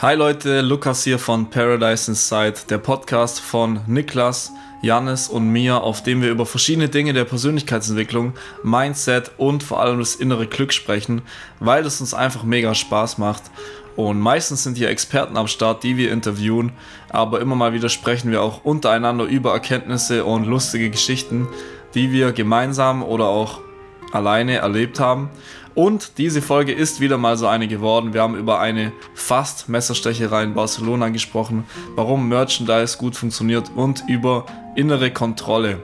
Hi Leute, Lukas hier von Paradise Inside, der Podcast von Niklas, Janis und mir, auf dem wir über verschiedene Dinge der Persönlichkeitsentwicklung, Mindset und vor allem das innere Glück sprechen, weil es uns einfach mega Spaß macht. Und meistens sind hier Experten am Start, die wir interviewen, aber immer mal wieder sprechen wir auch untereinander über Erkenntnisse und lustige Geschichten, die wir gemeinsam oder auch alleine erlebt haben. Und diese Folge ist wieder mal so eine geworden. Wir haben über eine fast Messerstecherei in Barcelona gesprochen, warum Merchandise gut funktioniert und über innere Kontrolle.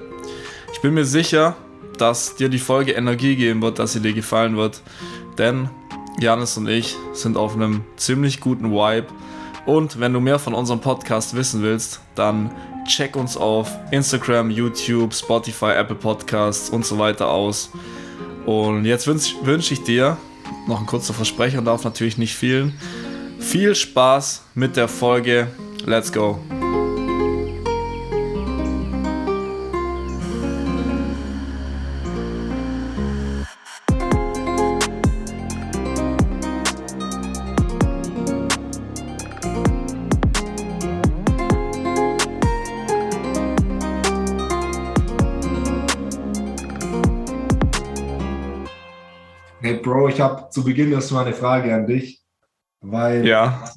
Ich bin mir sicher, dass dir die Folge Energie geben wird, dass sie dir gefallen wird, denn Janis und ich sind auf einem ziemlich guten Vibe. Und wenn du mehr von unserem Podcast wissen willst, dann check uns auf Instagram, YouTube, Spotify, Apple Podcasts und so weiter aus. Und jetzt wünsche wünsch ich dir, noch ein kurzer Versprecher, darf natürlich nicht fehlen, viel Spaß mit der Folge. Let's go! Zu Beginn erstmal eine Frage an dich, weil ja.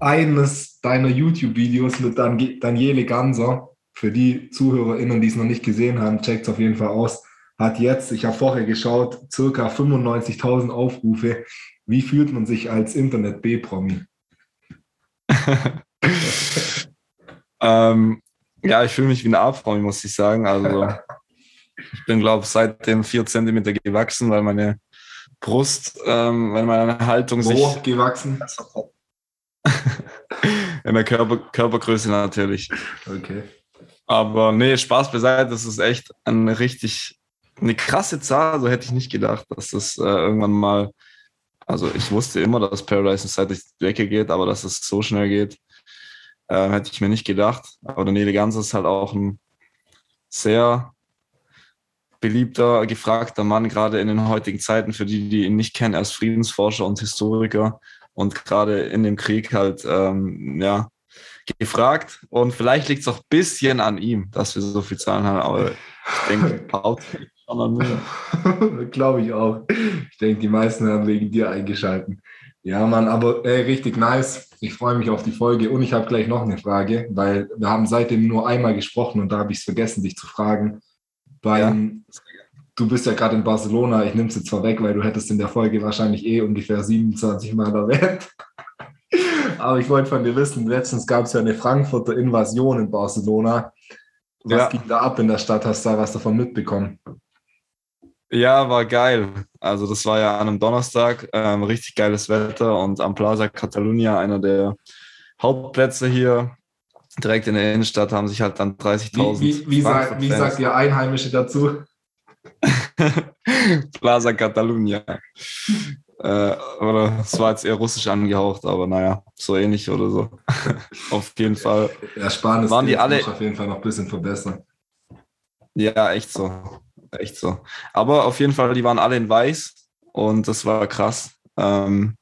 eines deiner YouTube-Videos mit Dan Daniele Ganser, für die ZuhörerInnen, die es noch nicht gesehen haben, checkt es auf jeden Fall aus, hat jetzt, ich habe vorher geschaut, circa 95.000 Aufrufe. Wie fühlt man sich als Internet-B-Promi? ähm, ja, ich fühle mich wie eine A-Promi, muss ich sagen. Also ich bin, glaube ich, seitdem vier Zentimeter gewachsen, weil meine Brust, ähm, wenn meine Haltung Wo sich. gewachsen? In der Körper, Körpergröße natürlich. Okay. Aber nee, Spaß beiseite, das ist echt eine richtig, eine krasse Zahl. So hätte ich nicht gedacht, dass das äh, irgendwann mal, also ich wusste immer, dass Paradise die Decke geht, aber dass es so schnell geht, äh, hätte ich mir nicht gedacht. Aber Daniele Gans ist halt auch ein sehr beliebter, gefragter Mann, gerade in den heutigen Zeiten, für die, die ihn nicht kennen, ist Friedensforscher und Historiker und gerade in dem Krieg halt, ähm, ja, gefragt. Und vielleicht liegt es auch ein bisschen an ihm, dass wir so viel Zahlen haben, aber ich denke, mir. Glaube ich auch. Ich denke, die meisten haben wegen dir eingeschalten. Ja, Mann, aber ey, richtig nice. Ich freue mich auf die Folge und ich habe gleich noch eine Frage, weil wir haben seitdem nur einmal gesprochen und da habe ich es vergessen, dich zu fragen beim, ja. du bist ja gerade in Barcelona, ich nehme es jetzt zwar weg, weil du hättest in der Folge wahrscheinlich eh ungefähr 27 Mal erwähnt. Aber ich wollte von dir wissen, letztens gab es ja eine Frankfurter Invasion in Barcelona. Was ja. ging da ab in der Stadt? Hast du da was davon mitbekommen? Ja, war geil. Also das war ja an einem Donnerstag, ähm, richtig geiles Wetter und am Plaza Catalunya, einer der Hauptplätze hier, direkt in der Innenstadt haben sich halt dann 30.000. Wie, wie, wie, sag, wie sagt ihr Einheimische dazu? Plaza Catalunya. äh, oder es war jetzt eher russisch angehaucht, aber naja, so ähnlich oder so. auf jeden Fall. Ja, Spanisch waren die alle auf jeden Fall noch ein bisschen verbessern. Ja, echt so. Echt so. Aber auf jeden Fall, die waren alle in weiß und das war krass. Ähm,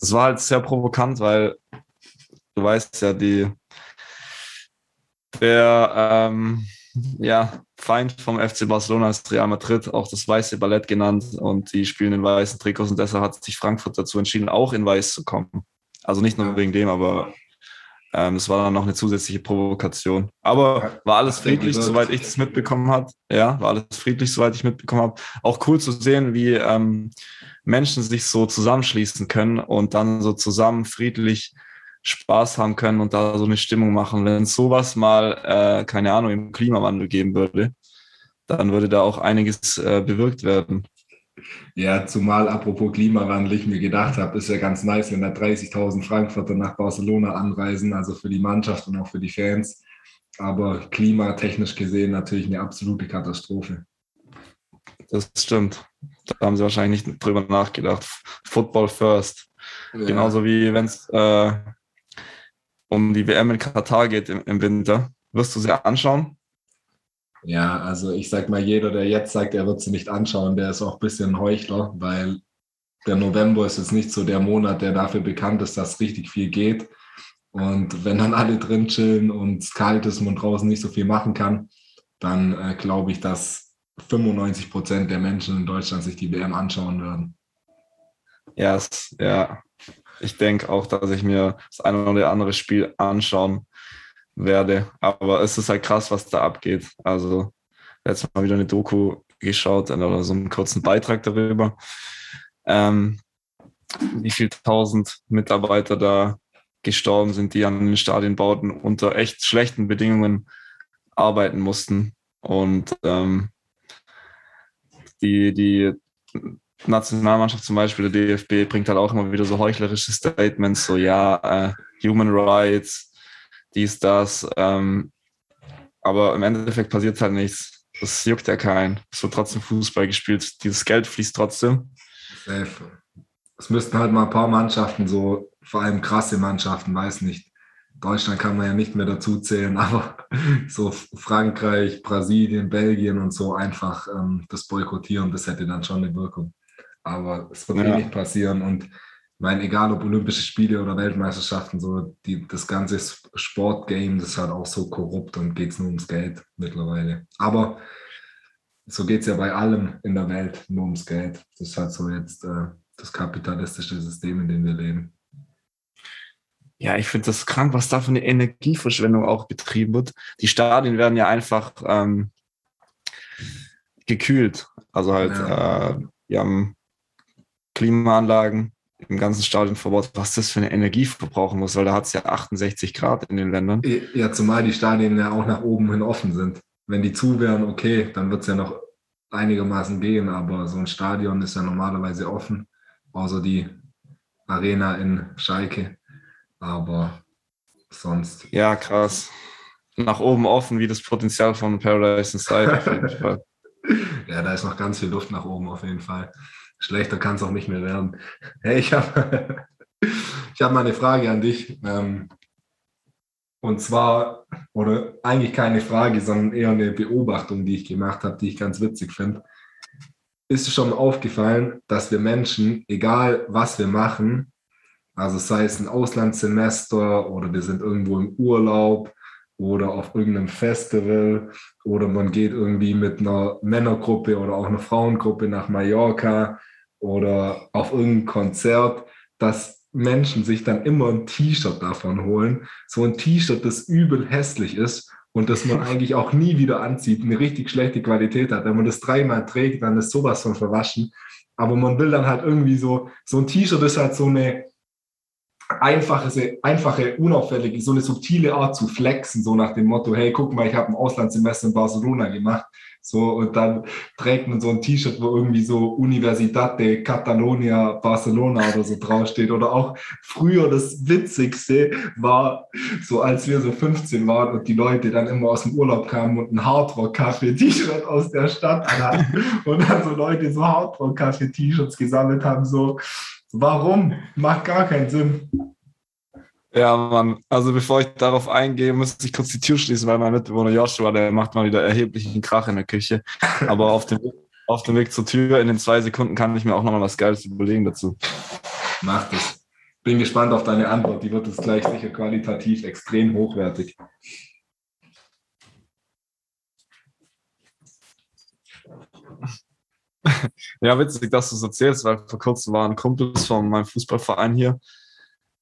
das war halt sehr provokant, weil du weißt ja, die der ähm, ja, Feind vom FC Barcelona ist Real Madrid, auch das weiße Ballett genannt und die spielen in weißen Trikots und deshalb hat sich Frankfurt dazu entschieden, auch in weiß zu kommen. Also nicht nur wegen dem, aber ähm, es war dann noch eine zusätzliche Provokation. Aber war alles friedlich, soweit ich das mitbekommen habe. Ja, war alles friedlich, soweit ich mitbekommen habe. Auch cool zu sehen, wie ähm, Menschen sich so zusammenschließen können und dann so zusammen friedlich Spaß haben können und da so eine Stimmung machen. Wenn es sowas mal, äh, keine Ahnung, im Klimawandel geben würde, dann würde da auch einiges äh, bewirkt werden. Ja, zumal apropos Klimawandel, ich mir gedacht habe, ist ja ganz nice, wenn da 30.000 Frankfurter nach Barcelona anreisen, also für die Mannschaft und auch für die Fans. Aber klimatechnisch gesehen natürlich eine absolute Katastrophe. Das stimmt. Da haben sie wahrscheinlich nicht drüber nachgedacht. Football first. Ja. Genauso wie wenn es äh, um die WM in Katar geht im, im Winter. Wirst du sie anschauen? Ja, also ich sag mal, jeder, der jetzt sagt, er wird sie nicht anschauen, der ist auch ein bisschen Heuchler, weil der November ist jetzt nicht so der Monat, der dafür bekannt ist, dass richtig viel geht. Und wenn dann alle drin chillen und es kalt ist und man draußen nicht so viel machen kann, dann äh, glaube ich, dass 95 Prozent der Menschen in Deutschland sich die WM anschauen werden. Ja, yes, ja. Ich denke auch, dass ich mir das eine oder andere Spiel anschauen werde. Aber es ist halt krass, was da abgeed. Also, letztes Mal wieder eine Doku geschaut oder so einen kurzen Beitrag darüber, ähm, wie viele tausend Mitarbeiter da gestorben sind, die an den Stadienbauten unter echt schlechten Bedingungen arbeiten mussten. Und ähm, die, die Nationalmannschaft zum Beispiel, der DFB, bringt halt auch immer wieder so heuchlerische Statements, so ja, äh, Human Rights, dies, das. Ähm, aber im Endeffekt passiert halt nichts. Das juckt ja keinen. Es wird trotzdem Fußball gespielt. Dieses Geld fließt trotzdem. Es müssten halt mal ein paar Mannschaften, so vor allem krasse Mannschaften, weiß nicht. Deutschland kann man ja nicht mehr dazu zählen, aber so Frankreich, Brasilien, Belgien und so einfach ähm, das boykottieren, das hätte dann schon eine Wirkung. Aber es wird ja. eh nicht passieren. Und ich meine, egal ob Olympische Spiele oder Weltmeisterschaften, so die, das ganze Sportgame, das ist halt auch so korrupt und geht es nur ums Geld mittlerweile. Aber so geht es ja bei allem in der Welt nur ums Geld. Das ist halt so jetzt äh, das kapitalistische System, in dem wir leben. Ja, ich finde das krank, was da für eine Energieverschwendung auch betrieben wird. Die Stadien werden ja einfach ähm, gekühlt. Also halt, ja. äh, wir haben Klimaanlagen, im ganzen Stadion verbaut, was das für eine Energie verbrauchen muss, weil da hat es ja 68 Grad in den Ländern. Ja, zumal die Stadien ja auch nach oben hin offen sind. Wenn die zu wären, okay, dann wird es ja noch einigermaßen gehen, aber so ein Stadion ist ja normalerweise offen, außer die Arena in Schalke. Aber sonst. Ja, krass. Nach oben offen, wie das Potenzial von Paradise Inside auf jeden Fall. ja, da ist noch ganz viel Luft nach oben auf jeden Fall. Schlechter kann es auch nicht mehr werden. Hey, ich habe ich hab mal eine Frage an dich. Ähm, und zwar, oder eigentlich keine Frage, sondern eher eine Beobachtung, die ich gemacht habe, die ich ganz witzig finde. Ist es schon aufgefallen, dass wir Menschen, egal was wir machen, also sei es ein Auslandssemester oder wir sind irgendwo im Urlaub oder auf irgendeinem Festival oder man geht irgendwie mit einer Männergruppe oder auch einer Frauengruppe nach Mallorca oder auf irgendein Konzert, dass Menschen sich dann immer ein T-Shirt davon holen. So ein T-Shirt, das übel hässlich ist und das man eigentlich auch nie wieder anzieht, eine richtig schlechte Qualität hat. Wenn man das dreimal trägt, dann ist sowas von verwaschen. Aber man will dann halt irgendwie so, so ein T-Shirt ist halt so eine einfache, einfache, unauffällige, so eine subtile Art zu flexen, so nach dem Motto, hey, guck mal, ich habe ein Auslandssemester in Barcelona gemacht. So, und dann trägt man so ein T-Shirt, wo irgendwie so Universidad de Catalonia Barcelona oder so draufsteht. Oder auch früher das Witzigste war, so als wir so 15 waren und die Leute dann immer aus dem Urlaub kamen und ein Hardrock-Kaffee-T-Shirt aus der Stadt hatten und dann so Leute so Hardrock-Kaffee-T-Shirts gesammelt haben, so, warum? Macht gar keinen Sinn. Ja, Mann. Also bevor ich darauf eingehe, muss ich kurz die Tür schließen, weil mein Mitbewohner Joshua, der macht mal wieder erheblichen Krach in der Küche. Aber auf dem, auf dem Weg zur Tür in den zwei Sekunden kann ich mir auch nochmal was Geiles überlegen dazu. Mach das. Bin gespannt auf deine Antwort. Die wird jetzt gleich sicher qualitativ extrem hochwertig. Ja, witzig, dass du es erzählst, weil vor kurzem waren Kumpels von meinem Fußballverein hier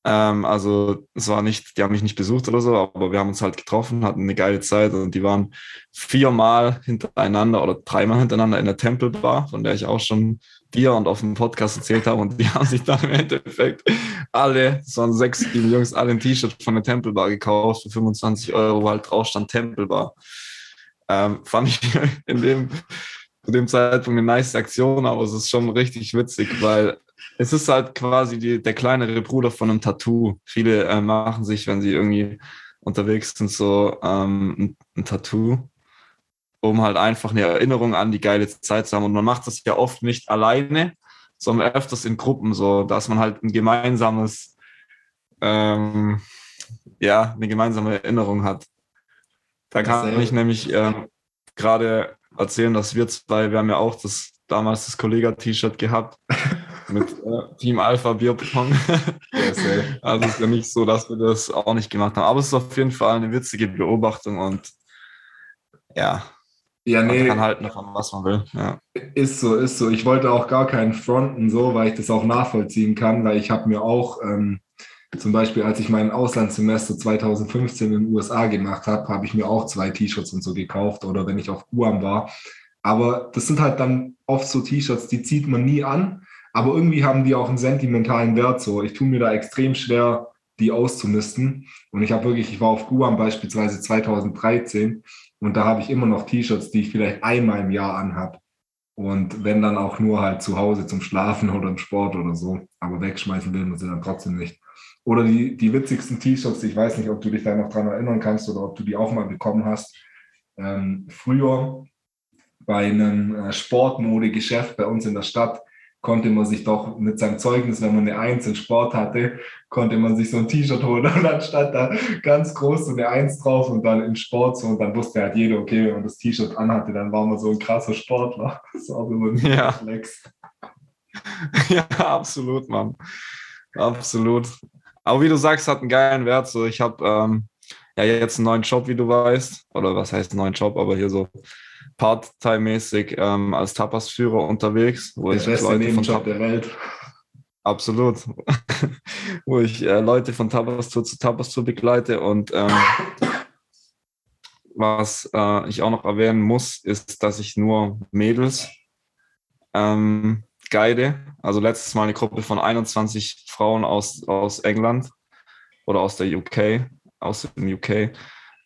ähm, also es war nicht, die haben mich nicht besucht oder so, aber wir haben uns halt getroffen, hatten eine geile Zeit und die waren viermal hintereinander oder dreimal hintereinander in der Tempelbar, von der ich auch schon dir und auf dem Podcast erzählt habe und die haben sich dann im Endeffekt alle, es waren sechs, sieben Jungs, alle ein T-Shirt von der Tempelbar gekauft für 25 Euro, weil halt drauf stand Tempelbar. Ähm, fand ich in dem, zu dem Zeitpunkt eine nice Aktion, aber es ist schon richtig witzig, weil es ist halt quasi die, der kleinere Bruder von einem Tattoo. Viele äh, machen sich, wenn sie irgendwie unterwegs sind, so ähm, ein, ein, Tattoo, um halt einfach eine Erinnerung an die geile Zeit zu haben. Und man macht das ja oft nicht alleine, sondern öfters in Gruppen, so dass man halt ein gemeinsames, ähm, ja, eine gemeinsame Erinnerung hat. Da kann ich nämlich ähm, gerade erzählen, dass wir zwei, wir haben ja auch das damals das Kollega-T-Shirt gehabt. mit äh, Team Alpha Bierpong. also es ist ja nicht so, dass wir das auch nicht gemacht haben. Aber es ist auf jeden Fall eine witzige Beobachtung und ja, ja, nee. Man kann halten davon, was man will. Ja. Ist so, ist so. Ich wollte auch gar keinen fronten, so, weil ich das auch nachvollziehen kann, weil ich habe mir auch ähm, zum Beispiel, als ich mein Auslandssemester 2015 in den USA gemacht habe, habe ich mir auch zwei T-Shirts und so gekauft oder wenn ich auf Guam war. Aber das sind halt dann oft so T-Shirts, die zieht man nie an, aber irgendwie haben die auch einen sentimentalen Wert. So, ich tue mir da extrem schwer, die auszumisten. Und ich habe wirklich, ich war auf Guam beispielsweise 2013 und da habe ich immer noch T-Shirts, die ich vielleicht einmal im Jahr anhabe. Und wenn dann auch nur halt zu Hause zum Schlafen oder im Sport oder so. Aber wegschmeißen will man sie dann trotzdem nicht. Oder die, die witzigsten T-Shirts, ich weiß nicht, ob du dich da noch dran erinnern kannst oder ob du die auch mal bekommen hast. Ähm, früher bei einem äh, Sportmodegeschäft bei uns in der Stadt konnte man sich doch mit seinem Zeugnis, wenn man eine Eins in Sport hatte, konnte man sich so ein T-Shirt holen und dann stand da ganz groß so eine Eins drauf und dann in Sport so und dann wusste halt jeder, okay, wenn man das T-Shirt anhatte, dann war man so ein krasser Sportler. Das auch immer ein ja. Flex. Ja, absolut, Mann. Absolut. Aber wie du sagst, hat einen geilen Wert. So, ich habe ähm, ja jetzt einen neuen Job, wie du weißt. Oder was heißt neuen Job, aber hier so Part-Time-mäßig ähm, als Tapas-Führer unterwegs. Wo der ich beste Leute Nebenjob der Welt. Absolut. wo ich äh, Leute von Tapas Tour zu Tapas Tour begleite. Und ähm, was äh, ich auch noch erwähnen muss, ist, dass ich nur Mädels ähm, guide. Also letztes Mal eine Gruppe von 21 Frauen aus, aus England oder aus der UK, aus dem UK.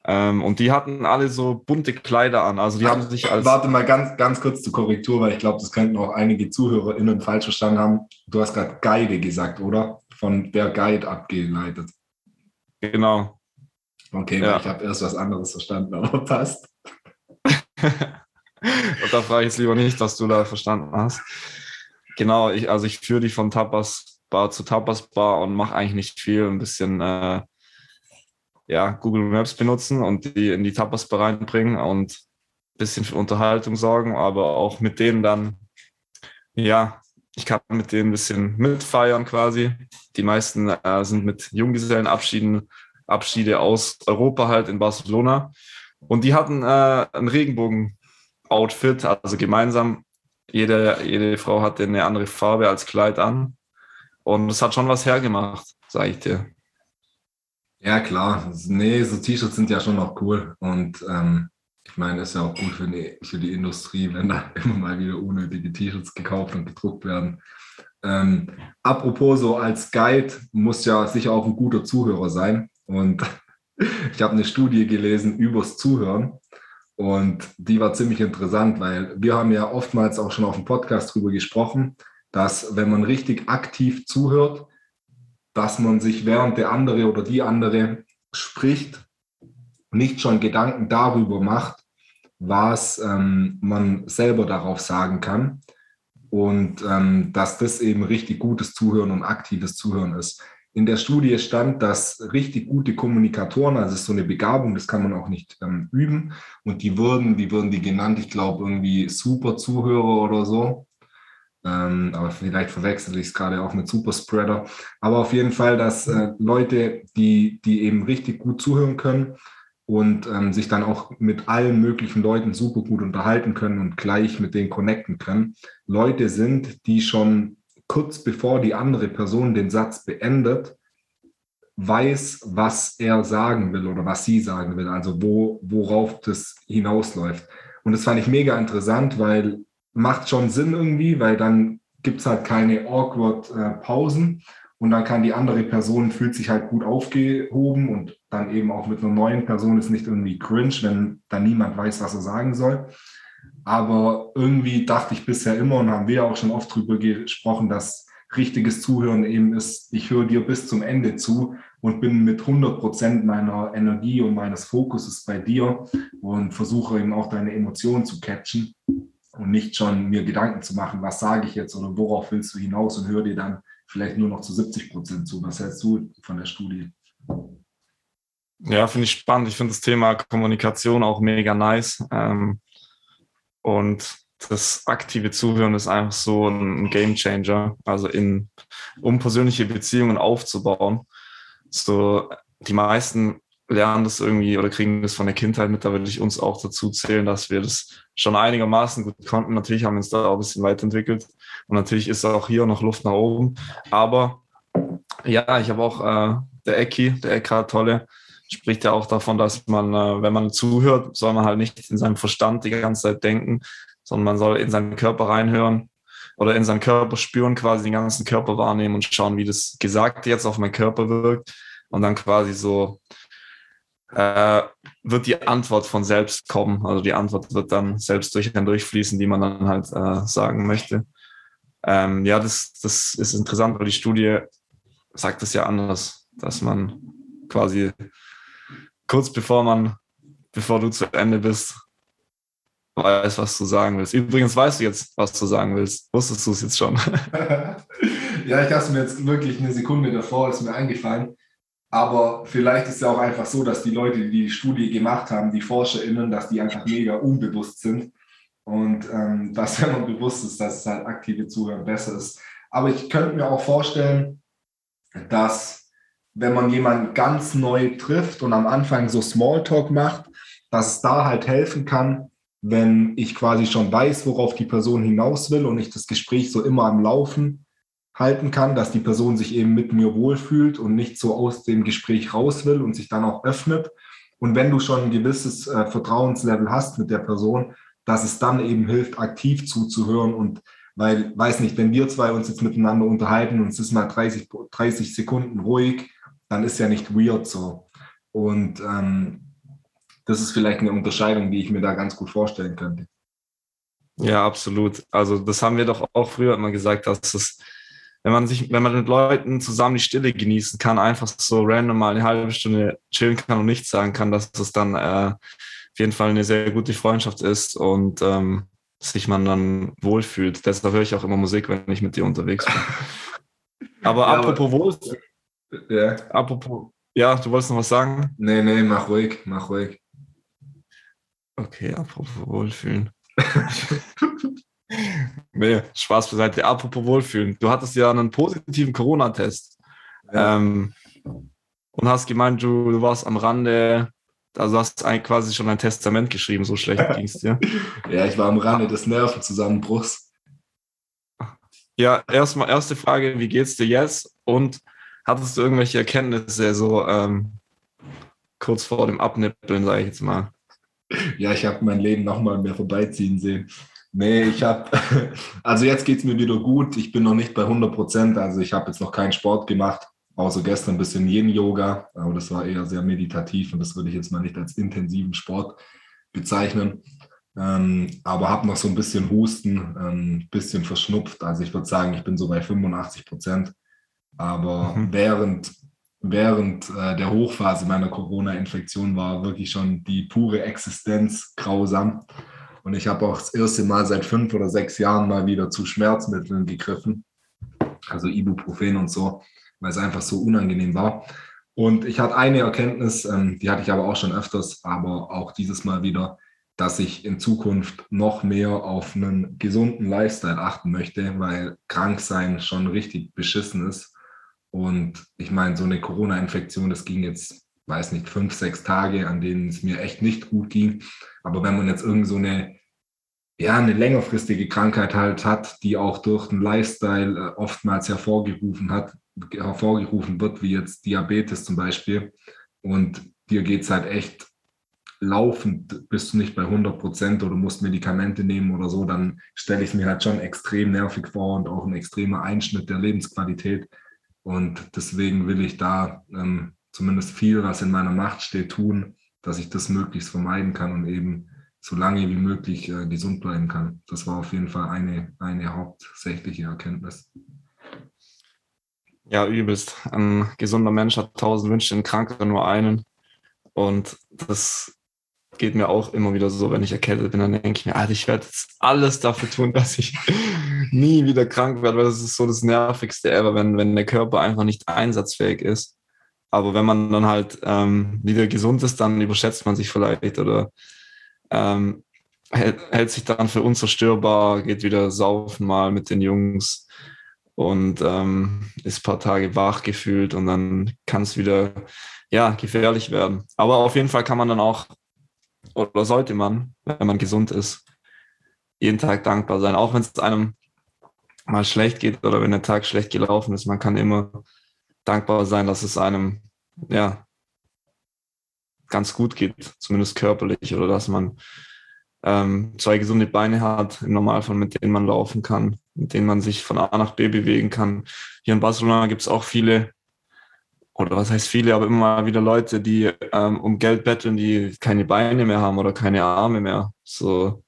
Ähm, und die hatten alle so bunte Kleider an. Also die haben sich als. Warte mal ganz, ganz kurz zur Korrektur, weil ich glaube, das könnten auch einige ZuhörerInnen falsch verstanden haben. Du hast gerade Guide gesagt, oder? Von der Guide abgeleitet. Genau. Okay, ja. ich habe erst was anderes verstanden, aber passt. Und da frage ich jetzt lieber nicht, was du da verstanden hast. Genau, ich, also ich führe die von Tapas Bar zu Tapas Bar und mache eigentlich nicht viel, ein bisschen äh, ja, Google Maps benutzen und die in die Tapas reinbringen und ein bisschen für Unterhaltung sorgen, aber auch mit denen dann, ja, ich kann mit denen ein bisschen mitfeiern quasi. Die meisten äh, sind mit Junggesellenabschieden, Abschiede aus Europa halt in Barcelona. Und die hatten äh, ein Regenbogen-Outfit, also gemeinsam. Jede, jede Frau hatte eine andere Farbe als Kleid an. Und es hat schon was hergemacht, sage ich dir. Ja, klar. Nee, so T-Shirts sind ja schon noch cool. Und ähm, ich meine, ist ja auch gut für die, für die Industrie, wenn da immer mal wieder unnötige T-Shirts gekauft und gedruckt werden. Ähm, apropos, so als Guide muss ja sicher auch ein guter Zuhörer sein. Und ich habe eine Studie gelesen übers Zuhören. Und die war ziemlich interessant, weil wir haben ja oftmals auch schon auf dem Podcast drüber gesprochen, dass wenn man richtig aktiv zuhört, dass man sich während der andere oder die andere spricht, nicht schon Gedanken darüber macht, was ähm, man selber darauf sagen kann. Und ähm, dass das eben richtig gutes Zuhören und aktives Zuhören ist. In der Studie stand, dass richtig gute Kommunikatoren, also so eine Begabung, das kann man auch nicht ähm, üben. Und die wurden, wie wurden die genannt? Ich glaube irgendwie Super Zuhörer oder so. Ähm, aber vielleicht verwechsel ich es gerade auch mit Superspreader. Aber auf jeden Fall, dass äh, Leute, die, die eben richtig gut zuhören können und ähm, sich dann auch mit allen möglichen Leuten super gut unterhalten können und gleich mit denen connecten können, Leute sind, die schon kurz bevor die andere Person den Satz beendet, weiß, was er sagen will oder was sie sagen will, also wo, worauf das hinausläuft. Und das fand ich mega interessant, weil macht schon Sinn irgendwie, weil dann gibt es halt keine awkward äh, Pausen und dann kann die andere Person fühlt sich halt gut aufgehoben und dann eben auch mit einer neuen Person ist nicht irgendwie cringe, wenn dann niemand weiß, was er sagen soll. Aber irgendwie dachte ich bisher immer und haben wir auch schon oft drüber gesprochen, dass richtiges Zuhören eben ist, ich höre dir bis zum Ende zu und bin mit 100 Prozent meiner Energie und meines Fokuses bei dir und versuche eben auch deine Emotionen zu catchen und nicht schon mir Gedanken zu machen, was sage ich jetzt oder worauf willst du hinaus und höre dir dann vielleicht nur noch zu 70 Prozent zu. Was hältst du von der Studie? Ja, finde ich spannend. Ich finde das Thema Kommunikation auch mega nice. Ähm, und das aktive Zuhören ist einfach so ein Game Changer, also in, um persönliche Beziehungen aufzubauen. So, die meisten lernen das irgendwie oder kriegen das von der Kindheit mit, da würde ich uns auch dazu zählen, dass wir das schon einigermaßen gut konnten. Natürlich haben wir uns da auch ein bisschen weiterentwickelt und natürlich ist auch hier noch Luft nach oben. Aber ja, ich habe auch äh, der Ecki, der Eckhard Tolle, spricht ja auch davon, dass man, äh, wenn man zuhört, soll man halt nicht in seinem Verstand die ganze Zeit denken, sondern man soll in seinen Körper reinhören oder in seinen Körper spüren, quasi den ganzen Körper wahrnehmen und schauen, wie das Gesagte jetzt auf meinen Körper wirkt und dann quasi so äh, wird die Antwort von selbst kommen. Also die Antwort wird dann selbst durch einen durchfließen, die man dann halt äh, sagen möchte. Ähm, ja, das, das ist interessant, weil die Studie sagt es ja anders, dass man quasi kurz bevor man, bevor du zu Ende bist, weiß, was du sagen willst. Übrigens weißt du jetzt, was du sagen willst. Wusstest du es jetzt schon? ja, ich dachte mir jetzt wirklich eine Sekunde davor, ist mir eingefallen. Aber vielleicht ist es ja auch einfach so, dass die Leute, die die Studie gemacht haben, die ForscherInnen, dass die einfach mega unbewusst sind. Und ähm, dass, wenn man bewusst ist, dass es halt aktive Zuhören besser ist. Aber ich könnte mir auch vorstellen, dass wenn man jemanden ganz neu trifft und am Anfang so Smalltalk macht, dass es da halt helfen kann, wenn ich quasi schon weiß, worauf die Person hinaus will und ich das Gespräch so immer am Laufen halten kann, dass die Person sich eben mit mir wohlfühlt und nicht so aus dem Gespräch raus will und sich dann auch öffnet. Und wenn du schon ein gewisses äh, Vertrauenslevel hast mit der Person, dass es dann eben hilft, aktiv zuzuhören und weil, weiß nicht, wenn wir zwei uns jetzt miteinander unterhalten und es ist mal 30, 30 Sekunden ruhig, dann ist ja nicht weird so. Und ähm, das ist vielleicht eine Unterscheidung, die ich mir da ganz gut vorstellen könnte. Ja, absolut. Also das haben wir doch auch früher immer gesagt, dass es, wenn man sich, wenn man mit Leuten zusammen die Stille genießen kann, einfach so random mal eine halbe Stunde chillen kann und nichts sagen kann, dass es dann äh, auf jeden Fall eine sehr gute Freundschaft ist und ähm, sich man dann wohlfühlt. Deshalb höre ich auch immer Musik, wenn ich mit dir unterwegs bin. Aber ja, apropos Wohlfühlen. Ja. Apropos, ja, du wolltest noch was sagen? Nee, nee, mach ruhig, mach ruhig. Okay, apropos Wohlfühlen. nee, Spaß beiseite. Apropos Wohlfühlen. Du hattest ja einen positiven Corona-Test. Ja. Ähm, und hast gemeint, du, du warst am Rande, also hast eigentlich quasi schon ein Testament geschrieben, so schlecht ging es dir. ja, ich war am Rande des Nervenzusammenbruchs. Ja, erstmal erste Frage, wie geht's dir jetzt? Und hattest du irgendwelche Erkenntnisse so ähm, kurz vor dem Abnippeln, sage ich jetzt mal? Ja, ich habe mein Leben nochmal mehr vorbeiziehen sehen. Nee, ich habe, also jetzt geht es mir wieder gut. Ich bin noch nicht bei 100 Prozent. Also ich habe jetzt noch keinen Sport gemacht, außer gestern ein bisschen Yin-Yoga. Aber das war eher sehr meditativ und das würde ich jetzt mal nicht als intensiven Sport bezeichnen. Ähm, aber habe noch so ein bisschen Husten, ein ähm, bisschen verschnupft. Also ich würde sagen, ich bin so bei 85 Prozent. Aber mhm. während während äh, der Hochphase meiner Corona-Infektion war wirklich schon die pure Existenz grausam. Und ich habe auch das erste Mal seit fünf oder sechs Jahren mal wieder zu Schmerzmitteln gegriffen, also Ibuprofen und so, weil es einfach so unangenehm war. Und ich hatte eine Erkenntnis, ähm, die hatte ich aber auch schon öfters, aber auch dieses Mal wieder, dass ich in Zukunft noch mehr auf einen gesunden Lifestyle achten möchte, weil krank sein schon richtig beschissen ist und ich meine, so eine Corona-Infektion, das ging jetzt, weiß nicht, fünf, sechs Tage, an denen es mir echt nicht gut ging. Aber wenn man jetzt irgend so eine, ja, eine längerfristige Krankheit halt hat, die auch durch den Lifestyle äh, oftmals hervorgerufen hat, hervorgerufen wird, wie jetzt Diabetes zum Beispiel, und dir geht es halt echt laufend, bist du nicht bei 100 Prozent oder musst Medikamente nehmen oder so, dann stelle ich es mir halt schon extrem nervig vor und auch ein extremer Einschnitt der Lebensqualität. Und deswegen will ich da ähm, zumindest viel, was in meiner Macht steht, tun, dass ich das möglichst vermeiden kann und eben so lange wie möglich äh, gesund bleiben kann. Das war auf jeden Fall eine, eine hauptsächliche Erkenntnis. Ja, übelst. Ein gesunder Mensch hat tausend Wünsche, ein Kranker nur einen. Und das geht mir auch immer wieder so, wenn ich erkältet bin, dann denke ich mir, Alter, ich werde jetzt alles dafür tun, dass ich nie wieder krank werde, weil das ist so das Nervigste ever, wenn, wenn der Körper einfach nicht einsatzfähig ist. Aber wenn man dann halt ähm, wieder gesund ist, dann überschätzt man sich vielleicht oder ähm, hält, hält sich dann für unzerstörbar, geht wieder saufen mal mit den Jungs und ähm, ist ein paar Tage wach gefühlt und dann kann es wieder ja, gefährlich werden. Aber auf jeden Fall kann man dann auch, oder sollte man, wenn man gesund ist, jeden Tag dankbar sein, auch wenn es einem mal schlecht geht oder wenn der Tag schlecht gelaufen ist. Man kann immer dankbar sein, dass es einem ja ganz gut geht, zumindest körperlich, oder dass man ähm, zwei gesunde Beine hat, im Normalfall, mit denen man laufen kann, mit denen man sich von A nach B bewegen kann. Hier in Barcelona gibt es auch viele, oder was heißt viele, aber immer mal wieder Leute, die ähm, um Geld betteln, die keine Beine mehr haben oder keine Arme mehr. So,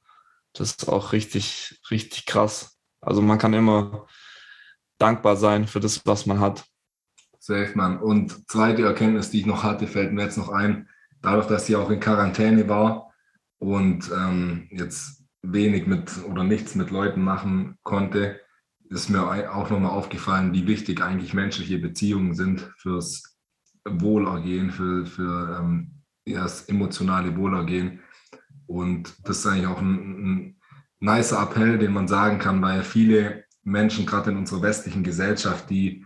das ist auch richtig, richtig krass. Also man kann immer dankbar sein für das, was man hat. Safe, Mann. Und zweite Erkenntnis, die ich noch hatte, fällt mir jetzt noch ein. Dadurch, dass sie auch in Quarantäne war und ähm, jetzt wenig mit oder nichts mit Leuten machen konnte, ist mir auch nochmal aufgefallen, wie wichtig eigentlich menschliche Beziehungen sind fürs Wohlergehen, für, für ähm, ja, das emotionale Wohlergehen. Und das ist eigentlich auch ein, ein nicer Appell, den man sagen kann, weil viele Menschen, gerade in unserer westlichen Gesellschaft, die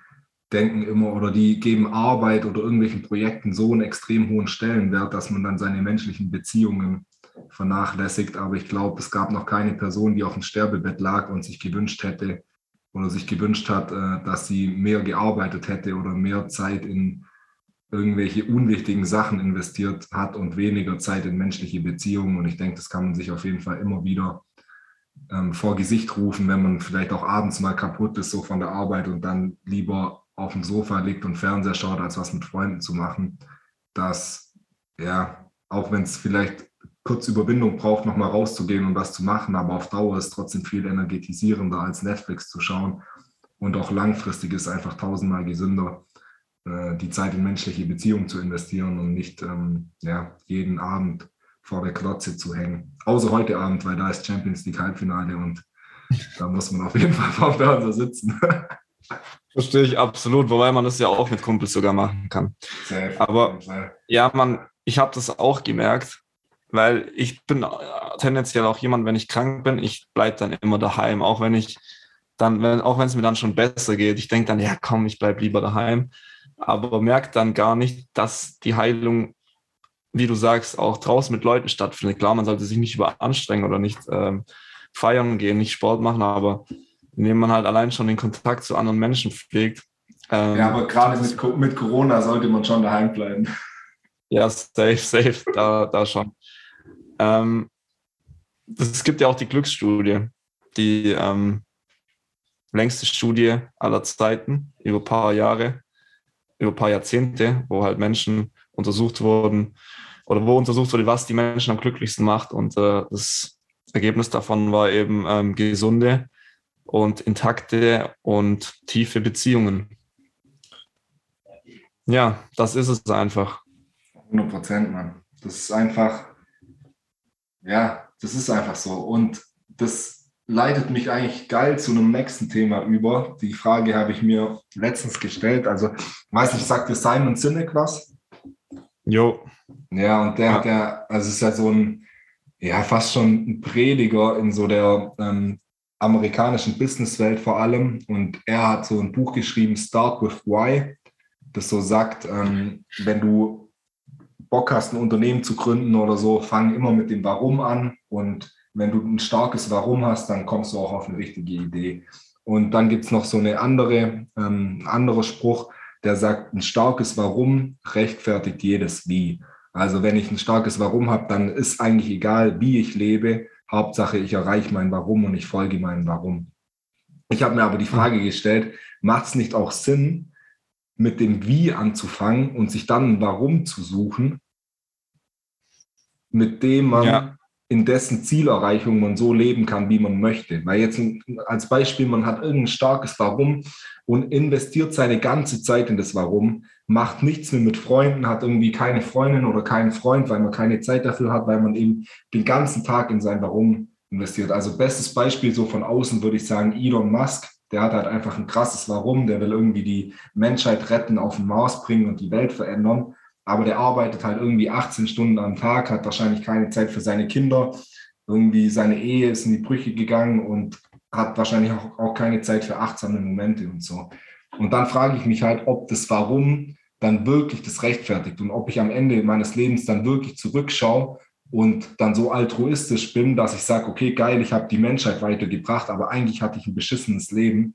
denken immer oder die geben Arbeit oder irgendwelchen Projekten so einen extrem hohen Stellenwert, dass man dann seine menschlichen Beziehungen vernachlässigt. Aber ich glaube, es gab noch keine Person, die auf dem Sterbebett lag und sich gewünscht hätte oder sich gewünscht hat, äh, dass sie mehr gearbeitet hätte oder mehr Zeit in irgendwelche unwichtigen Sachen investiert hat und weniger Zeit in menschliche Beziehungen. Und ich denke, das kann man sich auf jeden Fall immer wieder ähm, vor Gesicht rufen, wenn man vielleicht auch abends mal kaputt ist, so von der Arbeit und dann lieber auf dem Sofa liegt und Fernseher schaut, als was mit Freunden zu machen. Dass, ja, auch wenn es vielleicht kurz Überwindung braucht, nochmal rauszugehen und was zu machen, aber auf Dauer ist trotzdem viel energetisierender als Netflix zu schauen und auch langfristig ist einfach tausendmal gesünder, äh, die Zeit in menschliche Beziehungen zu investieren und nicht ähm, ja, jeden Abend vor der Klotze zu hängen. Außer heute Abend, weil da ist Champions League Halbfinale und da muss man auf jeden Fall vor dem Fernseher sitzen. Verstehe ich absolut, wobei man das ja auch mit Kumpels sogar machen kann. Safe, Aber ja, man, ich habe das auch gemerkt, weil ich bin tendenziell auch jemand, wenn ich krank bin, ich bleibe dann immer daheim, auch wenn ich dann, wenn, auch wenn es mir dann schon besser geht. Ich denke dann, ja komm, ich bleibe lieber daheim, aber merke dann gar nicht, dass die Heilung wie du sagst, auch draußen mit Leuten stattfindet. Klar, man sollte sich nicht überanstrengen oder nicht ähm, feiern gehen, nicht Sport machen, aber indem man halt allein schon den Kontakt zu anderen Menschen pflegt. Ähm, ja, aber gerade mit, mit Corona sollte man schon daheim bleiben. Ja, safe, safe, da, da schon. Ähm, es gibt ja auch die Glücksstudie, die ähm, längste Studie aller Zeiten, über ein paar Jahre, über ein paar Jahrzehnte, wo halt Menschen untersucht wurden, oder wo untersucht wurde, was die Menschen am glücklichsten macht. Und äh, das Ergebnis davon war eben ähm, gesunde und intakte und tiefe Beziehungen. Ja, das ist es einfach. 100 Prozent, Mann. Das ist einfach, ja, das ist einfach so. Und das leitet mich eigentlich geil zu einem nächsten Thema über. Die Frage habe ich mir letztens gestellt. Also, weiß nicht, sagt dir Simon Sinek was? Jo. Ja, und der ja. hat ja, also es ist ja so ein, ja, fast schon ein Prediger in so der ähm, amerikanischen Businesswelt vor allem. Und er hat so ein Buch geschrieben, Start with Why, das so sagt, ähm, wenn du Bock hast, ein Unternehmen zu gründen oder so, fang immer mit dem Warum an. Und wenn du ein starkes Warum hast, dann kommst du auch auf eine richtige Idee. Und dann gibt es noch so eine andere, ähm, anderer Spruch, der sagt, ein starkes Warum rechtfertigt jedes Wie. Also wenn ich ein starkes Warum habe, dann ist eigentlich egal, wie ich lebe. Hauptsache, ich erreiche mein Warum und ich folge meinem Warum. Ich habe mir aber die Frage gestellt, macht es nicht auch Sinn, mit dem Wie anzufangen und sich dann ein Warum zu suchen, mit dem man ja in dessen Zielerreichung man so leben kann, wie man möchte. Weil jetzt als Beispiel, man hat irgendein starkes Warum und investiert seine ganze Zeit in das Warum, macht nichts mehr mit Freunden, hat irgendwie keine Freundin oder keinen Freund, weil man keine Zeit dafür hat, weil man eben den ganzen Tag in sein Warum investiert. Also bestes Beispiel so von außen würde ich sagen Elon Musk. Der hat halt einfach ein krasses Warum, der will irgendwie die Menschheit retten, auf den Mars bringen und die Welt verändern aber der arbeitet halt irgendwie 18 Stunden am Tag, hat wahrscheinlich keine Zeit für seine Kinder, irgendwie seine Ehe ist in die Brüche gegangen und hat wahrscheinlich auch, auch keine Zeit für achtsame Momente und so. Und dann frage ich mich halt, ob das Warum dann wirklich das rechtfertigt und ob ich am Ende meines Lebens dann wirklich zurückschaue und dann so altruistisch bin, dass ich sage, okay, geil, ich habe die Menschheit weitergebracht, aber eigentlich hatte ich ein beschissenes Leben.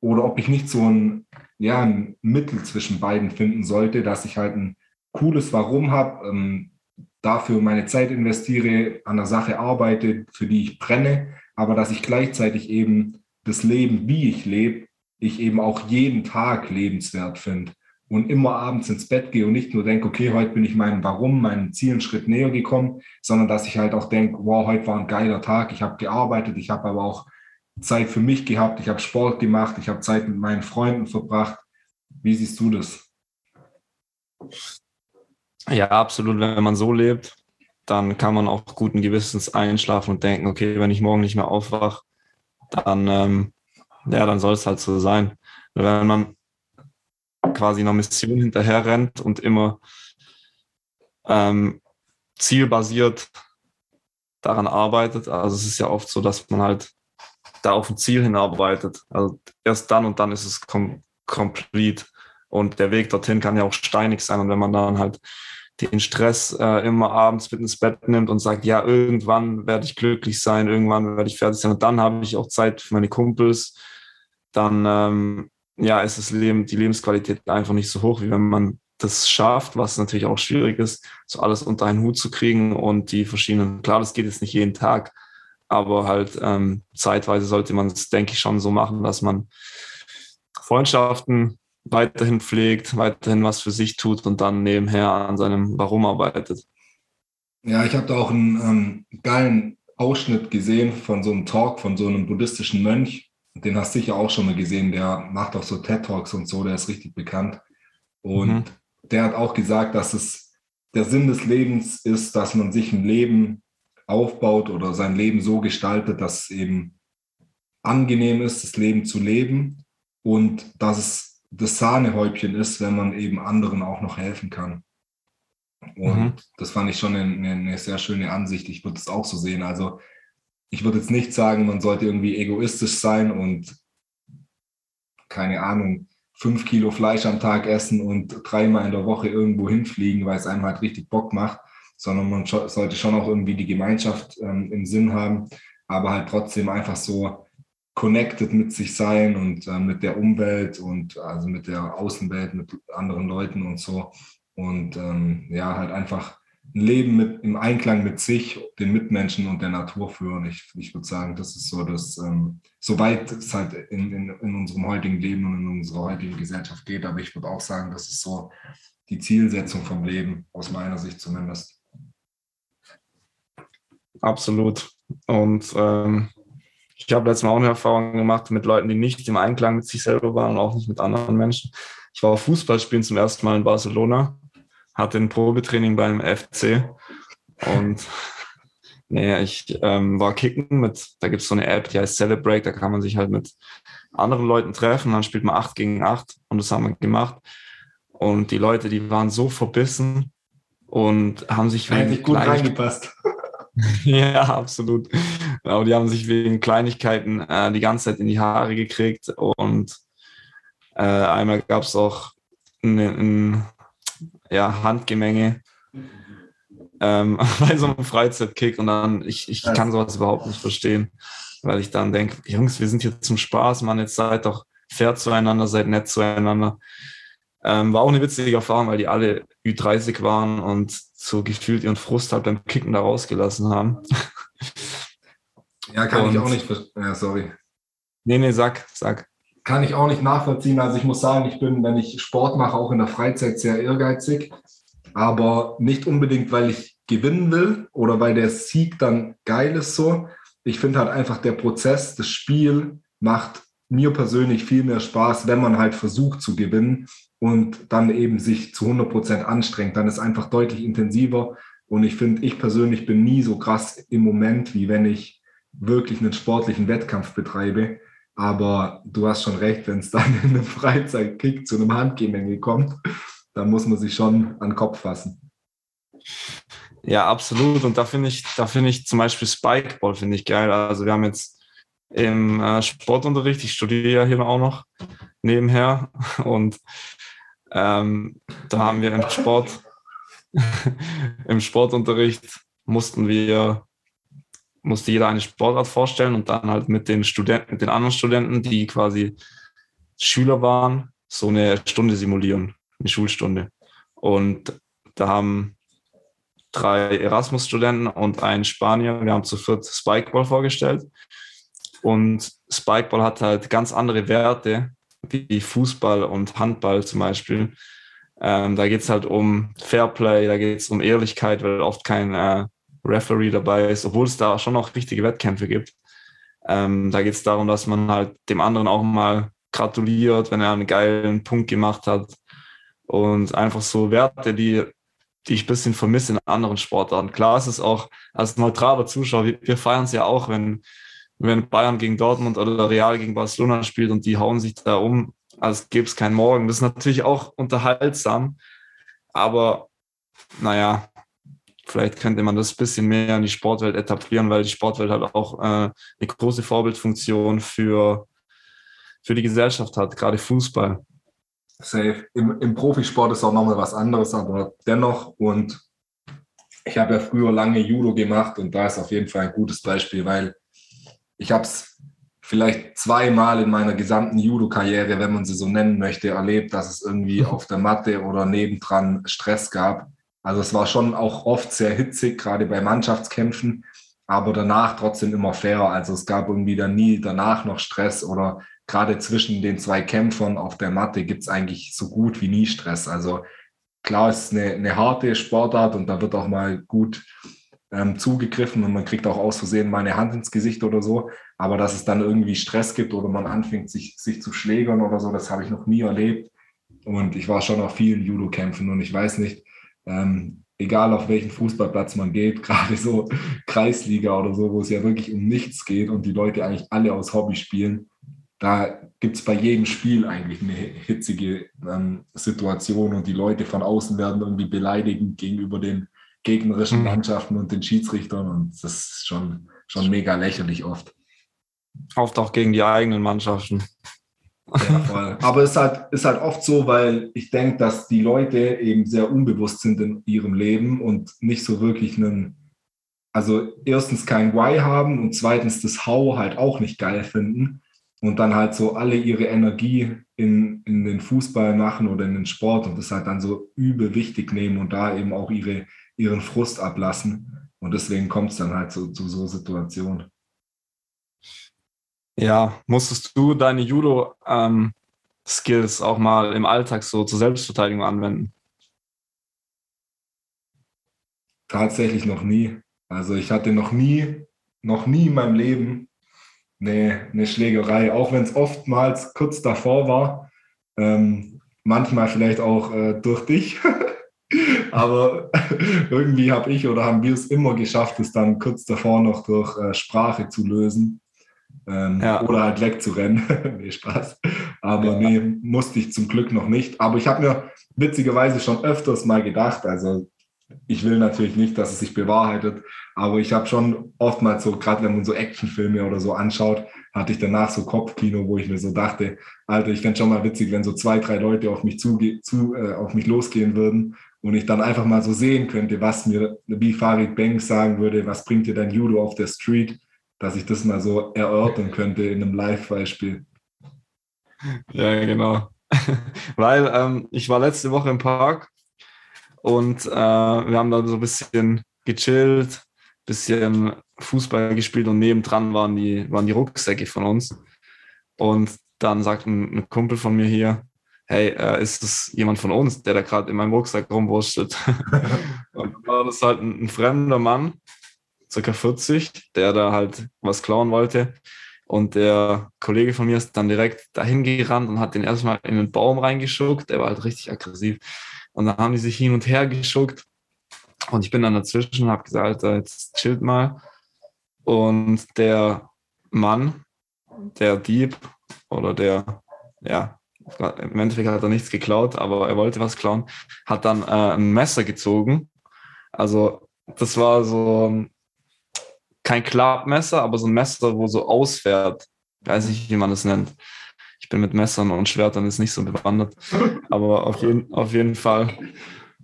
Oder ob ich nicht so ein, ja, ein Mittel zwischen beiden finden sollte, dass ich halt ein cooles Warum habe, ähm, dafür meine Zeit investiere, an der Sache arbeite, für die ich brenne, aber dass ich gleichzeitig eben das Leben, wie ich lebe, ich eben auch jeden Tag lebenswert finde und immer abends ins Bett gehe und nicht nur denke, okay, heute bin ich meinem Warum, meinem Ziel einen Schritt näher gekommen, sondern dass ich halt auch denke, wow, heute war ein geiler Tag, ich habe gearbeitet, ich habe aber auch Zeit für mich gehabt, ich habe Sport gemacht, ich habe Zeit mit meinen Freunden verbracht. Wie siehst du das? Ja, absolut. Wenn man so lebt, dann kann man auch guten Gewissens einschlafen und denken, okay, wenn ich morgen nicht mehr aufwache, dann, ähm, ja, dann soll es halt so sein. Wenn man quasi einer Mission hinterher rennt und immer ähm, zielbasiert daran arbeitet, also es ist ja oft so, dass man halt da auf ein Ziel hinarbeitet. Also erst dann und dann ist es kom complete. Und der Weg dorthin kann ja auch steinig sein. Und wenn man dann halt den Stress äh, immer abends mit ins Bett nimmt und sagt, ja, irgendwann werde ich glücklich sein, irgendwann werde ich fertig sein und dann habe ich auch Zeit für meine Kumpels, dann ähm, ja, ist das Leben, die Lebensqualität einfach nicht so hoch, wie wenn man das schafft, was natürlich auch schwierig ist, so alles unter einen Hut zu kriegen und die verschiedenen, klar, das geht jetzt nicht jeden Tag, aber halt ähm, zeitweise sollte man es, denke ich, schon so machen, dass man Freundschaften weiterhin pflegt, weiterhin was für sich tut und dann nebenher an seinem Warum arbeitet. Ja, ich habe da auch einen ähm, geilen Ausschnitt gesehen von so einem Talk von so einem buddhistischen Mönch. Den hast du sicher auch schon mal gesehen. Der macht auch so TED-Talks und so, der ist richtig bekannt. Und mhm. der hat auch gesagt, dass es der Sinn des Lebens ist, dass man sich ein Leben aufbaut oder sein Leben so gestaltet, dass es eben angenehm ist, das Leben zu leben und dass es das Sahnehäubchen ist, wenn man eben anderen auch noch helfen kann. Und mhm. das fand ich schon eine, eine, sehr schöne Ansicht. Ich würde es auch so sehen. Also ich würde jetzt nicht sagen, man sollte irgendwie egoistisch sein und keine Ahnung, fünf Kilo Fleisch am Tag essen und dreimal in der Woche irgendwo hinfliegen, weil es einem halt richtig Bock macht, sondern man sollte schon auch irgendwie die Gemeinschaft ähm, im Sinn haben, aber halt trotzdem einfach so connected mit sich sein und äh, mit der Umwelt und also mit der Außenwelt, mit anderen Leuten und so. Und ähm, ja, halt einfach ein Leben mit, im Einklang mit sich, den Mitmenschen und der Natur führen. Ich, ich würde sagen, das ist so das, ähm, soweit es halt in, in, in unserem heutigen Leben und in unserer heutigen Gesellschaft geht. Aber ich würde auch sagen, das ist so die Zielsetzung vom Leben, aus meiner Sicht zumindest. Absolut. Und ähm, ich habe letztes Mal auch eine Erfahrung gemacht mit Leuten, die nicht im Einklang mit sich selber waren und auch nicht mit anderen Menschen. Ich war Fußballspielen zum ersten Mal in Barcelona, hatte ein Probetraining beim FC und nee, ich ähm, war kicken mit, da gibt es so eine App, die heißt Celebrate, da kann man sich halt mit anderen Leuten treffen, dann spielt man acht gegen acht und das haben wir gemacht. Und die Leute, die waren so verbissen und haben sich eigentlich gut reingepasst. ja, absolut. Aber die haben sich wegen Kleinigkeiten äh, die ganze Zeit in die Haare gekriegt und äh, einmal gab es auch ein, ein ja, Handgemenge ähm, bei so einem Freizeitkick und dann, ich, ich kann sowas überhaupt nicht verstehen, weil ich dann denke, Jungs, wir sind hier zum Spaß, man, jetzt seid doch fair zueinander, seid nett zueinander. Ähm, war auch eine witzige Erfahrung, weil die alle Ü30 waren und so gefühlt ihren Frust halt beim Kicken da rausgelassen haben. Ja, kann und, ich auch nicht. Ja, sorry. Nee, nee, sag, sag. Kann ich auch nicht nachvollziehen. Also ich muss sagen, ich bin, wenn ich Sport mache, auch in der Freizeit sehr ehrgeizig. Aber nicht unbedingt, weil ich gewinnen will oder weil der Sieg dann geil ist so. Ich finde halt einfach der Prozess, das Spiel macht mir persönlich viel mehr Spaß, wenn man halt versucht zu gewinnen und dann eben sich zu 100 Prozent anstrengt. Dann ist einfach deutlich intensiver. Und ich finde, ich persönlich bin nie so krass im Moment, wie wenn ich wirklich einen sportlichen Wettkampf betreibe. Aber du hast schon recht, wenn es dann in einem Freizeitkick zu einem Handgemenge kommt, dann muss man sich schon an den Kopf fassen. Ja, absolut. Und da finde ich, da finde ich zum Beispiel Spikeball finde ich geil. Also wir haben jetzt im äh, Sportunterricht, ich studiere ja hier auch noch nebenher und ähm, da haben wir im Sport, im Sportunterricht mussten wir, musste jeder eine Sportart vorstellen und dann halt mit den Studenten, mit den anderen Studenten, die quasi Schüler waren, so eine Stunde simulieren, eine Schulstunde. Und da haben drei Erasmus-Studenten und ein Spanier, wir haben zu viert Spikeball vorgestellt. Und Spikeball hat halt ganz andere Werte, wie Fußball und Handball zum Beispiel. Ähm, da geht es halt um Fairplay, da geht es um Ehrlichkeit, weil oft kein äh, Referee dabei ist, obwohl es da schon noch richtige Wettkämpfe gibt. Ähm, da geht es darum, dass man halt dem anderen auch mal gratuliert, wenn er einen geilen Punkt gemacht hat. Und einfach so Werte, die, die ich ein bisschen vermisse in anderen Sportarten. Klar ist es auch als neutraler Zuschauer, wir, wir feiern es ja auch, wenn, wenn Bayern gegen Dortmund oder Real gegen Barcelona spielt und die hauen sich da um, als gäbe es keinen Morgen. Das ist natürlich auch unterhaltsam, aber naja, vielleicht könnte man das ein bisschen mehr in die Sportwelt etablieren, weil die Sportwelt halt auch äh, eine große Vorbildfunktion für, für die Gesellschaft hat, gerade Fußball. Safe. Im, Im Profisport ist auch nochmal was anderes, aber dennoch und ich habe ja früher lange Judo gemacht und da ist auf jeden Fall ein gutes Beispiel, weil ich habe es vielleicht zweimal in meiner gesamten Judo-Karriere, wenn man sie so nennen möchte, erlebt, dass es irgendwie auf der Matte oder nebendran Stress gab. Also es war schon auch oft sehr hitzig, gerade bei Mannschaftskämpfen, aber danach trotzdem immer fair. Also es gab irgendwie dann nie danach noch Stress oder gerade zwischen den zwei Kämpfern auf der Matte gibt es eigentlich so gut wie nie Stress. Also klar ist eine, eine harte Sportart und da wird auch mal gut ähm, zugegriffen und man kriegt auch aus Versehen mal eine Hand ins Gesicht oder so. Aber dass es dann irgendwie Stress gibt oder man anfängt, sich, sich zu schlägern oder so, das habe ich noch nie erlebt. Und ich war schon auf vielen Judo-Kämpfen und ich weiß nicht, ähm, egal auf welchen Fußballplatz man geht, gerade so Kreisliga oder so, wo es ja wirklich um nichts geht und die Leute eigentlich alle aus Hobby spielen, da gibt es bei jedem Spiel eigentlich eine hitzige ähm, Situation und die Leute von außen werden irgendwie beleidigend gegenüber den gegnerischen mhm. Mannschaften und den Schiedsrichtern und das ist schon, schon mega lächerlich oft. Oft auch gegen die eigenen Mannschaften. Ja, voll. Aber es ist halt, ist halt oft so, weil ich denke, dass die Leute eben sehr unbewusst sind in ihrem Leben und nicht so wirklich einen, also erstens kein Why haben und zweitens das How halt auch nicht geil finden und dann halt so alle ihre Energie in, in den Fußball machen oder in den Sport und das halt dann so übel wichtig nehmen und da eben auch ihre ihren Frust ablassen. Und deswegen kommt es dann halt so, zu so Situationen. Ja, musstest du deine Judo-Skills ähm, auch mal im Alltag so zur Selbstverteidigung anwenden? Tatsächlich noch nie. Also ich hatte noch nie, noch nie in meinem Leben eine, eine Schlägerei, auch wenn es oftmals kurz davor war. Ähm, manchmal vielleicht auch äh, durch dich. Aber irgendwie habe ich oder haben wir es immer geschafft, es dann kurz davor noch durch äh, Sprache zu lösen. Ähm, ja. Oder halt wegzurennen. nee, Spaß. Aber ja. nee, musste ich zum Glück noch nicht. Aber ich habe mir witzigerweise schon öfters mal gedacht, also ich will natürlich nicht, dass es sich bewahrheitet, aber ich habe schon oftmals so, gerade wenn man so Actionfilme oder so anschaut, hatte ich danach so Kopfkino, wo ich mir so dachte, Alter, ich fände schon mal witzig, wenn so zwei, drei Leute auf mich zuge zu, äh, auf mich losgehen würden und ich dann einfach mal so sehen könnte, was mir, wie Farid Banks sagen würde, was bringt dir dein Judo auf der Street, dass ich das mal so erörtern könnte in einem Live-Beispiel. Ja, genau. Weil ähm, ich war letzte Woche im Park und äh, wir haben da so ein bisschen gechillt, bisschen Fußball gespielt und nebendran waren die, waren die Rucksäcke von uns. Und dann sagt ein, ein Kumpel von mir hier, hey, äh, ist das jemand von uns, der da gerade in meinem Rucksack rumwurschtelt? und dann war das halt ein, ein, fremder Mann, circa 40, der da halt was klauen wollte. Und der Kollege von mir ist dann direkt dahin gerannt und hat den erstmal in den Baum reingeschuckt. Der war halt richtig aggressiv. Und dann haben die sich hin und her geschuckt. Und ich bin dann dazwischen und habe gesagt, Alter, jetzt chillt mal. Und der Mann, der Dieb oder der, ja, im Endeffekt hat er nichts geklaut, aber er wollte was klauen, hat dann äh, ein Messer gezogen. Also das war so kein Klappmesser, aber so ein Messer, wo so ausfährt. Ich weiß nicht, wie man das nennt. Ich bin mit Messern und Schwertern jetzt nicht so bewandert. Aber auf jeden, auf jeden Fall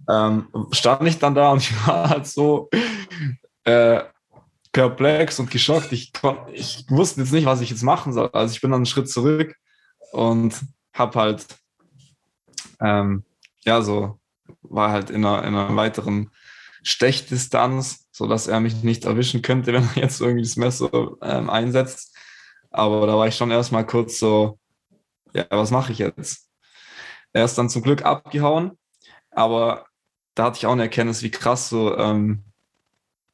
ähm, stand ich dann da und ich war halt so äh, perplex und geschockt. Ich, ich wusste jetzt nicht, was ich jetzt machen soll. Also ich bin dann einen Schritt zurück und habe halt, ähm, ja, so, war halt in einer, in einer weiteren Stechdistanz, sodass er mich nicht erwischen könnte, wenn er jetzt irgendwie das Messer ähm, einsetzt. Aber da war ich schon erstmal kurz so, ja, was mache ich jetzt? Er ist dann zum Glück abgehauen, aber da hatte ich auch eine Erkenntnis, wie krass so ähm,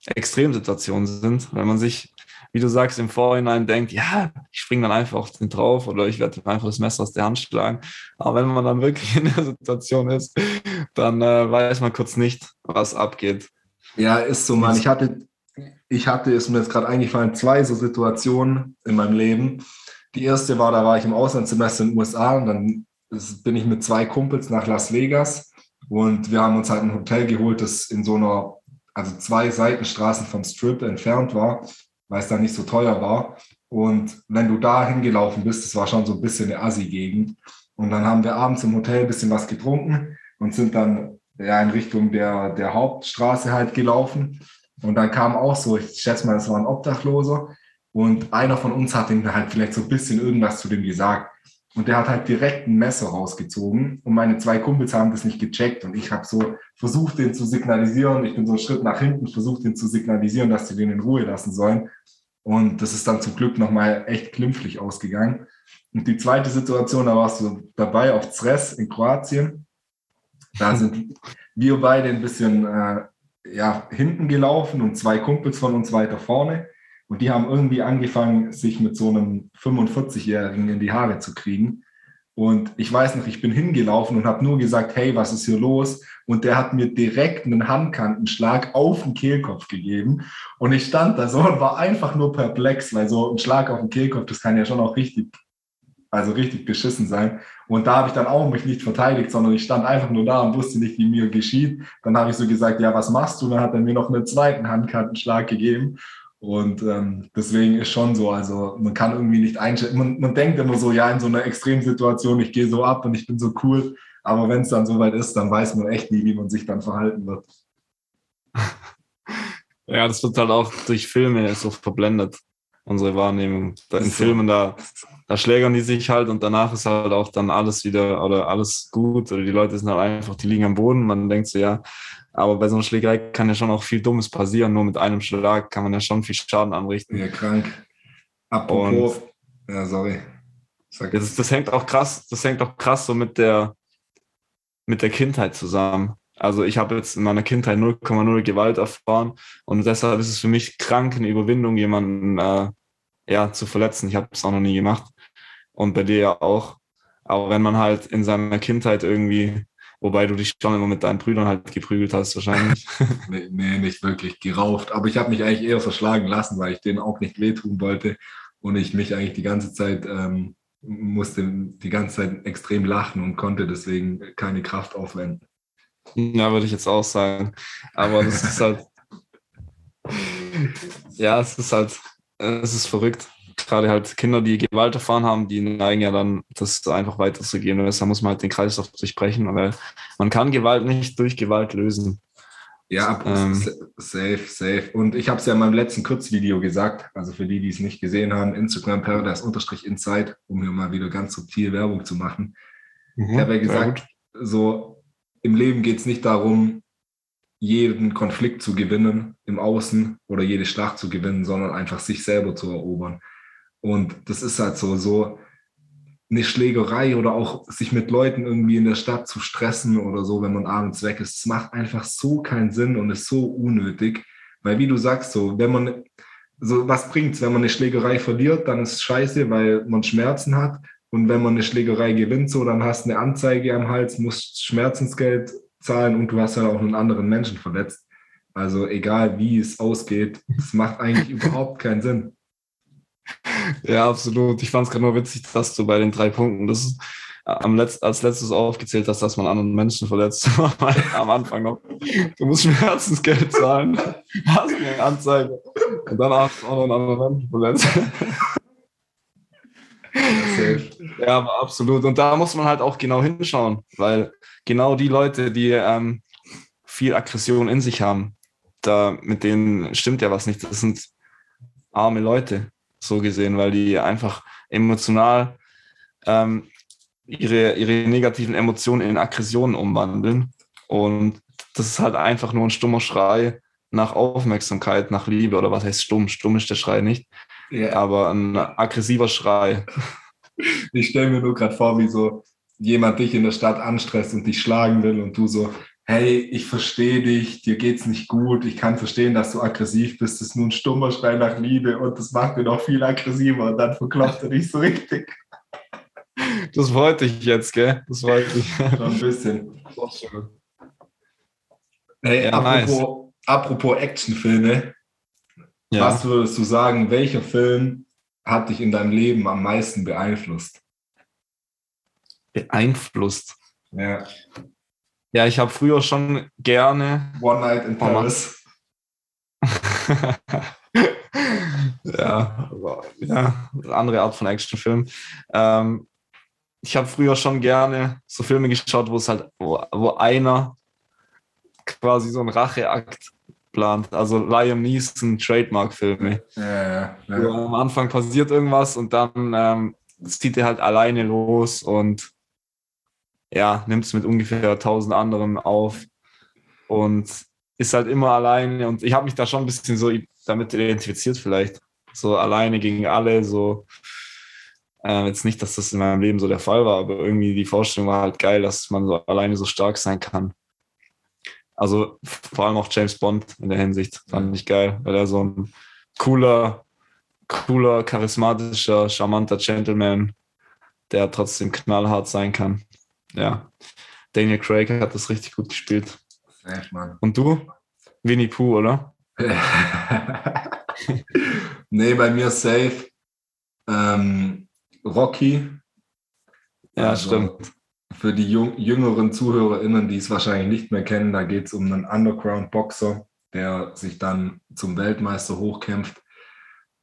Extremsituationen sind, wenn man sich, wie du sagst, im Vorhinein denkt, ja, ich springe dann einfach auf den drauf oder ich werde einfach das Messer aus der Hand schlagen. Aber wenn man dann wirklich in der Situation ist, dann äh, weiß man kurz nicht, was abgeht. Ja, ist so, Mann. Ich hatte, ich hatte, ist mir jetzt gerade eingefallen, zwei so Situationen in meinem Leben. Die erste war, da war ich im Auslandssemester in den USA und dann bin ich mit zwei Kumpels nach Las Vegas und wir haben uns halt ein Hotel geholt, das in so einer also zwei Seitenstraßen vom Strip entfernt war, weil es da nicht so teuer war. Und wenn du da hingelaufen bist, das war schon so ein bisschen eine Assi-Gegend. Und dann haben wir abends im Hotel ein bisschen was getrunken und sind dann ja, in Richtung der, der Hauptstraße halt gelaufen. Und dann kam auch so, ich schätze mal, das war ein Obdachloser. Und einer von uns hat ihm halt vielleicht so ein bisschen irgendwas zu dem gesagt. Und der hat halt direkt ein Messer rausgezogen und meine zwei Kumpels haben das nicht gecheckt und ich habe so versucht, den zu signalisieren. Ich bin so einen Schritt nach hinten, versucht, den zu signalisieren, dass sie den in Ruhe lassen sollen. Und das ist dann zum Glück nochmal echt glimpflich ausgegangen. Und die zweite Situation, da warst du dabei auf Zres in Kroatien. Da sind wir beide ein bisschen äh, ja, hinten gelaufen und zwei Kumpels von uns weiter vorne. Und die haben irgendwie angefangen, sich mit so einem 45-Jährigen in die Haare zu kriegen. Und ich weiß noch, ich bin hingelaufen und habe nur gesagt, hey, was ist hier los? Und der hat mir direkt einen Handkantenschlag auf den Kehlkopf gegeben. Und ich stand da so und war einfach nur perplex, weil so ein Schlag auf den Kehlkopf, das kann ja schon auch richtig, also richtig beschissen sein. Und da habe ich dann auch mich nicht verteidigt, sondern ich stand einfach nur da und wusste nicht, wie mir geschieht. Dann habe ich so gesagt, ja, was machst du? Und dann hat er mir noch einen zweiten Handkantenschlag gegeben. Und ähm, deswegen ist schon so, also man kann irgendwie nicht einschätzen, man, man denkt immer so, ja, in so einer Extremsituation, ich gehe so ab und ich bin so cool, aber wenn es dann soweit ist, dann weiß man echt nie, wie man sich dann verhalten wird. Ja, das wird halt auch durch Filme so verblendet, unsere Wahrnehmung. In Filmen, da, da schlägern die sich halt und danach ist halt auch dann alles wieder oder alles gut oder die Leute sind halt einfach, die liegen am Boden. Man denkt so, ja, aber bei so einer Schlägerei kann ja schon auch viel Dummes passieren. Nur mit einem Schlag kann man ja schon viel Schaden anrichten. Ja, krank. Apropos, Und ja, sorry. Das, das, hängt auch krass, das hängt auch krass so mit der, mit der Kindheit zusammen. Also ich habe jetzt in meiner Kindheit 0,0 Gewalt erfahren und deshalb ist es für mich krank eine Überwindung, jemanden äh, ja, zu verletzen. Ich habe es auch noch nie gemacht und bei dir ja auch. Aber wenn man halt in seiner Kindheit irgendwie Wobei du dich schon immer mit deinen Brüdern halt geprügelt hast, wahrscheinlich. nee, nee, nicht wirklich gerauft. Aber ich habe mich eigentlich eher verschlagen lassen, weil ich denen auch nicht wehtun wollte. Und ich mich eigentlich die ganze Zeit ähm, musste die ganze Zeit extrem lachen und konnte deswegen keine Kraft aufwenden. Ja, würde ich jetzt auch sagen. Aber das ist halt. ja, es ist halt. Es ist verrückt gerade halt Kinder, die Gewalt erfahren haben, die neigen ja dann, das einfach weiterzugehen. Und deshalb muss man halt den Kreislauf durchbrechen, weil man kann Gewalt nicht durch Gewalt lösen. Ja, ähm, safe, safe. Und ich habe es ja in meinem letzten Kurzvideo gesagt, also für die, die es nicht gesehen haben, Instagram Paradise-Insight, um hier mal wieder ganz subtil Werbung zu machen. Mhm, ich habe ja gesagt, so im Leben geht es nicht darum, jeden Konflikt zu gewinnen im Außen oder jede Schlacht zu gewinnen, sondern einfach sich selber zu erobern. Und das ist halt so, so eine Schlägerei oder auch sich mit Leuten irgendwie in der Stadt zu stressen oder so, wenn man abends weg ist. Das macht einfach so keinen Sinn und ist so unnötig. Weil wie du sagst, so, wenn man, so, was bringt's, wenn man eine Schlägerei verliert, dann ist es scheiße, weil man Schmerzen hat. Und wenn man eine Schlägerei gewinnt, so, dann hast du eine Anzeige am Hals, musst Schmerzensgeld zahlen und du hast ja auch einen anderen Menschen verletzt. Also egal wie es ausgeht, es macht eigentlich überhaupt keinen Sinn. Ja, absolut. Ich fand es gerade nur witzig, dass du bei den drei Punkten das am Letz als letztes aufgezählt hast, dass man anderen Menschen verletzt. am Anfang noch. Du musst Schmerzensgeld zahlen. Hast eine Anzeige. Und dann hast du auch noch einen anderen Menschen verletzt. ja, aber absolut. Und da muss man halt auch genau hinschauen, weil genau die Leute, die ähm, viel Aggression in sich haben, da mit denen stimmt ja was nicht. Das sind arme Leute, so gesehen, weil die einfach emotional ähm, ihre, ihre negativen Emotionen in Aggressionen umwandeln. Und das ist halt einfach nur ein stummer Schrei nach Aufmerksamkeit, nach Liebe oder was heißt stumm? Stumm ist der Schrei nicht, yeah. aber ein aggressiver Schrei. Ich stelle mir nur gerade vor, wie so jemand dich in der Stadt anstresst und dich schlagen will und du so, hey, ich verstehe dich, dir geht's nicht gut, ich kann verstehen, dass du aggressiv bist, das ist nur ein stummer Schrei nach Liebe und das macht mich noch viel aggressiver und dann verklopft er dich so richtig. Das wollte ich jetzt, gell? Das wollte ich. Schon ein bisschen. Hey, ja, apropos, nice. apropos Actionfilme, ja. was würdest du sagen, welcher Film hat dich in deinem Leben am meisten beeinflusst? Beeinflusst? Ja. Ja, ich habe früher schon gerne. One Night in Paris. ja, ja, andere Art von Actionfilm. Ähm, ich habe früher schon gerne so Filme geschaut, wo es halt, wo, wo einer quasi so einen Racheakt plant. Also Liam Neeson Trademark-Filme. Ja, ja, ja. Am Anfang passiert irgendwas und dann ähm, zieht er halt alleine los und ja, nimmt es mit ungefähr tausend anderen auf und ist halt immer alleine. Und ich habe mich da schon ein bisschen so damit identifiziert, vielleicht. So alleine gegen alle, so. Äh, jetzt nicht, dass das in meinem Leben so der Fall war, aber irgendwie die Vorstellung war halt geil, dass man so alleine so stark sein kann. Also vor allem auch James Bond in der Hinsicht fand ich geil, weil er so ein cooler, cooler, charismatischer, charmanter Gentleman, der trotzdem knallhart sein kann ja, Daniel Craig hat das richtig gut gespielt. Echt. Und du? Winnie Pooh, oder? nee, bei mir safe. Ähm, Rocky. Ja, also, stimmt. Für die jüngeren ZuhörerInnen, die es wahrscheinlich nicht mehr kennen, da geht es um einen Underground-Boxer, der sich dann zum Weltmeister hochkämpft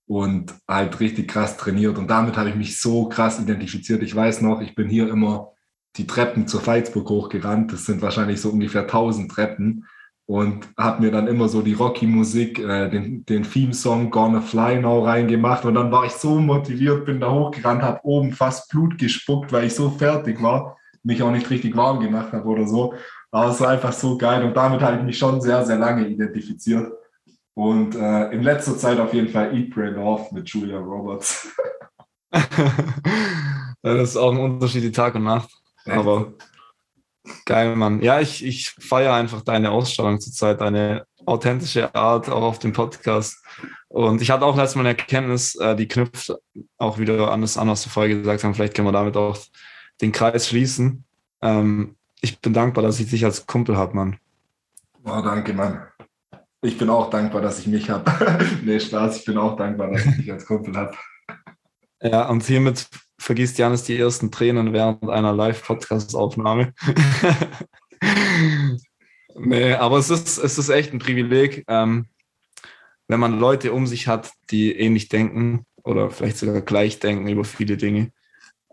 und halt richtig krass trainiert. Und damit habe ich mich so krass identifiziert. Ich weiß noch, ich bin hier immer die Treppen zur Veitsburg hochgerannt. Das sind wahrscheinlich so ungefähr 1000 Treppen. Und habe mir dann immer so die Rocky-Musik, äh, den, den Theme-Song Gonna Fly Now reingemacht. Und dann war ich so motiviert, bin da hochgerannt, habe oben fast Blut gespuckt, weil ich so fertig war, mich auch nicht richtig warm gemacht habe oder so. Aber es war einfach so geil. Und damit habe ich mich schon sehr, sehr lange identifiziert. Und äh, in letzter Zeit auf jeden Fall Eat, Pray, Love mit Julia Roberts. das ist auch ein Unterschied, die Tag und Nacht. Aber geil, Mann. Ja, ich, ich feiere einfach deine Ausstrahlung zurzeit, deine authentische Art auch auf dem Podcast. Und ich hatte auch letztes Mal eine Erkenntnis, äh, die knüpft auch wieder an das an, was wir vorher gesagt haben. Vielleicht können wir damit auch den Kreis schließen. Ähm, ich bin dankbar, dass ich dich als Kumpel habe, Mann. Oh, danke, Mann. Ich bin auch dankbar, dass ich mich habe. nee, Spaß, ich bin auch dankbar, dass ich dich als Kumpel habe. Ja, und hiermit vergisst Janis die ersten Tränen während einer Live-Podcast-Aufnahme. nee, aber es ist, es ist echt ein Privileg, ähm, wenn man Leute um sich hat, die ähnlich denken oder vielleicht sogar gleich denken über viele Dinge,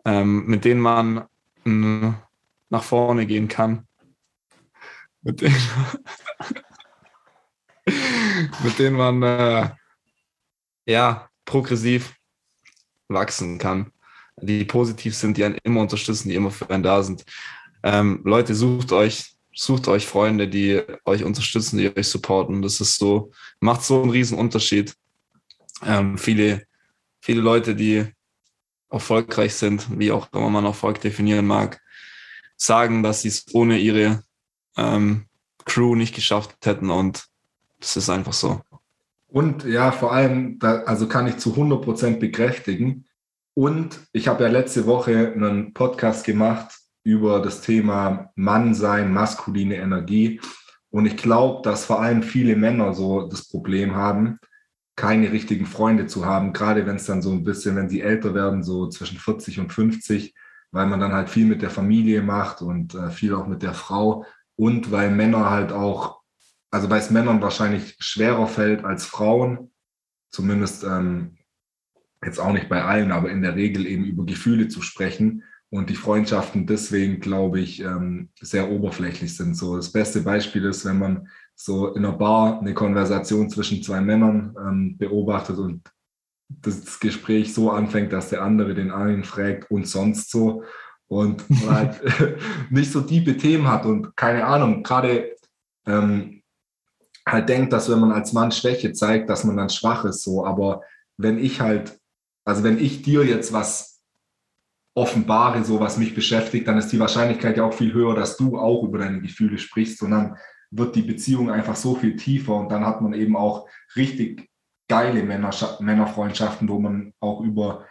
ähm, mit denen man mh, nach vorne gehen kann. Mit denen, mit denen man äh, ja progressiv wachsen kann die positiv sind, die einen immer unterstützen, die immer für einen da sind. Ähm, Leute, sucht euch, sucht euch Freunde, die euch unterstützen, die euch supporten. Das ist so, macht so einen riesen Unterschied. Ähm, viele, viele Leute, die erfolgreich sind, wie auch immer man Erfolg definieren mag, sagen, dass sie es ohne ihre ähm, Crew nicht geschafft hätten und das ist einfach so. Und ja, vor allem, da, also kann ich zu 100 Prozent bekräftigen, und ich habe ja letzte Woche einen Podcast gemacht über das Thema Mannsein, maskuline Energie. Und ich glaube, dass vor allem viele Männer so das Problem haben, keine richtigen Freunde zu haben, gerade wenn es dann so ein bisschen, wenn sie älter werden, so zwischen 40 und 50, weil man dann halt viel mit der Familie macht und äh, viel auch mit der Frau und weil Männer halt auch, also weil es Männern wahrscheinlich schwerer fällt als Frauen, zumindest ähm, jetzt auch nicht bei allen, aber in der Regel eben über Gefühle zu sprechen und die Freundschaften deswegen, glaube ich, ähm, sehr oberflächlich sind. So das beste Beispiel ist, wenn man so in einer Bar eine Konversation zwischen zwei Männern ähm, beobachtet und das Gespräch so anfängt, dass der andere den einen fragt und sonst so und man halt nicht so tiefe Themen hat und keine Ahnung, gerade ähm, halt denkt, dass wenn man als Mann Schwäche zeigt, dass man dann schwach ist, so, aber wenn ich halt, also wenn ich dir jetzt was offenbare, so was mich beschäftigt, dann ist die Wahrscheinlichkeit ja auch viel höher, dass du auch über deine Gefühle sprichst und dann wird die Beziehung einfach so viel tiefer und dann hat man eben auch richtig geile Männer, Männerfreundschaften, wo man auch über,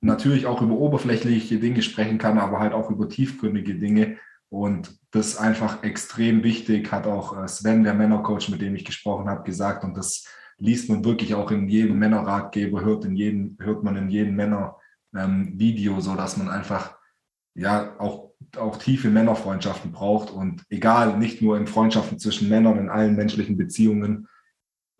natürlich auch über oberflächliche Dinge sprechen kann, aber halt auch über tiefgründige Dinge. Und das ist einfach extrem wichtig, hat auch äh, Sven, der Männercoach, mit dem ich gesprochen habe, gesagt. Und das liest man wirklich auch in jedem Männerratgeber, hört, in jedem, hört man in jedem Männervideo, ähm, so man einfach ja auch, auch tiefe Männerfreundschaften braucht. Und egal, nicht nur in Freundschaften zwischen Männern, in allen menschlichen Beziehungen,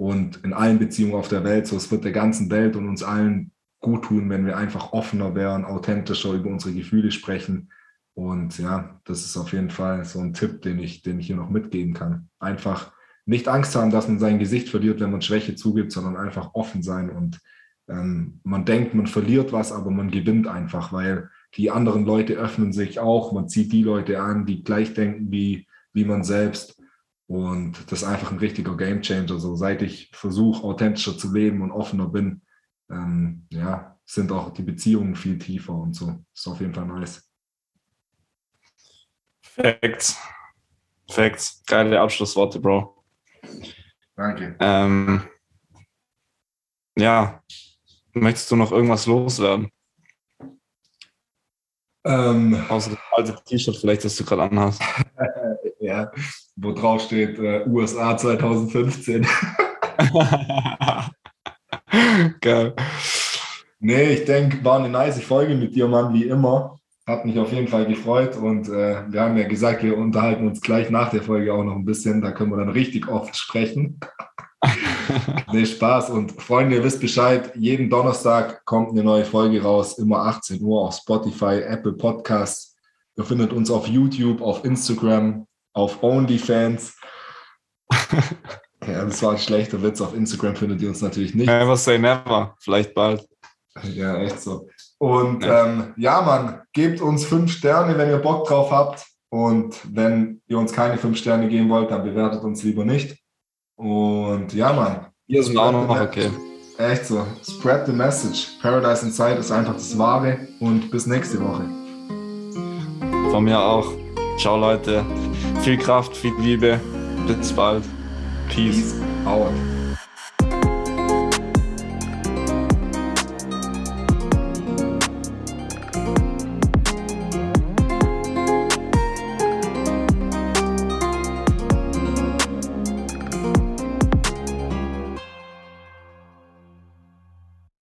und in allen Beziehungen auf der Welt. So, es wird der ganzen Welt und uns allen gut tun, wenn wir einfach offener wären, authentischer über unsere Gefühle sprechen. Und ja, das ist auf jeden Fall so ein Tipp, den ich, den ich hier noch mitgeben kann. Einfach nicht Angst haben, dass man sein Gesicht verliert, wenn man Schwäche zugibt, sondern einfach offen sein. Und ähm, man denkt, man verliert was, aber man gewinnt einfach, weil die anderen Leute öffnen sich auch. Man zieht die Leute an, die gleich denken wie, wie man selbst. Und das ist einfach ein richtiger Gamechanger. So seit ich versuche, authentischer zu leben und offener bin, ähm, ja, sind auch die Beziehungen viel tiefer und so. Ist auf jeden Fall nice. Facts. Facts. Geile Abschlussworte, Bro. Danke. Ähm, ja, möchtest du noch irgendwas loswerden? Ähm, Außer das alte T-Shirt vielleicht, das du gerade anhast. ja, wo drauf steht äh, USA 2015. Geil. Nee, ich denke, war eine nice Folge mit dir, Mann, wie immer. Hat mich auf jeden Fall gefreut und äh, wir haben ja gesagt, wir unterhalten uns gleich nach der Folge auch noch ein bisschen. Da können wir dann richtig oft sprechen. nee, Spaß. Und Freunde, ihr wisst Bescheid, jeden Donnerstag kommt eine neue Folge raus, immer 18 Uhr auf Spotify, Apple Podcasts. Ihr findet uns auf YouTube, auf Instagram, auf OnlyFans. ja, das war ein schlechter Witz. Auf Instagram findet ihr uns natürlich nicht. Never say never. Vielleicht bald. Ja, echt so. Und ja, ähm, ja Mann, gebt uns fünf Sterne, wenn ihr Bock drauf habt. Und wenn ihr uns keine fünf Sterne geben wollt, dann bewertet uns lieber nicht. Und ja, Mann. Hier sind auch noch okay. Echt so. Spread the message. Paradise Inside ist einfach das Wahre. Und bis nächste Woche. Von mir auch. Ciao, Leute. Viel Kraft, viel Liebe. Bis bald. Peace. Peace out.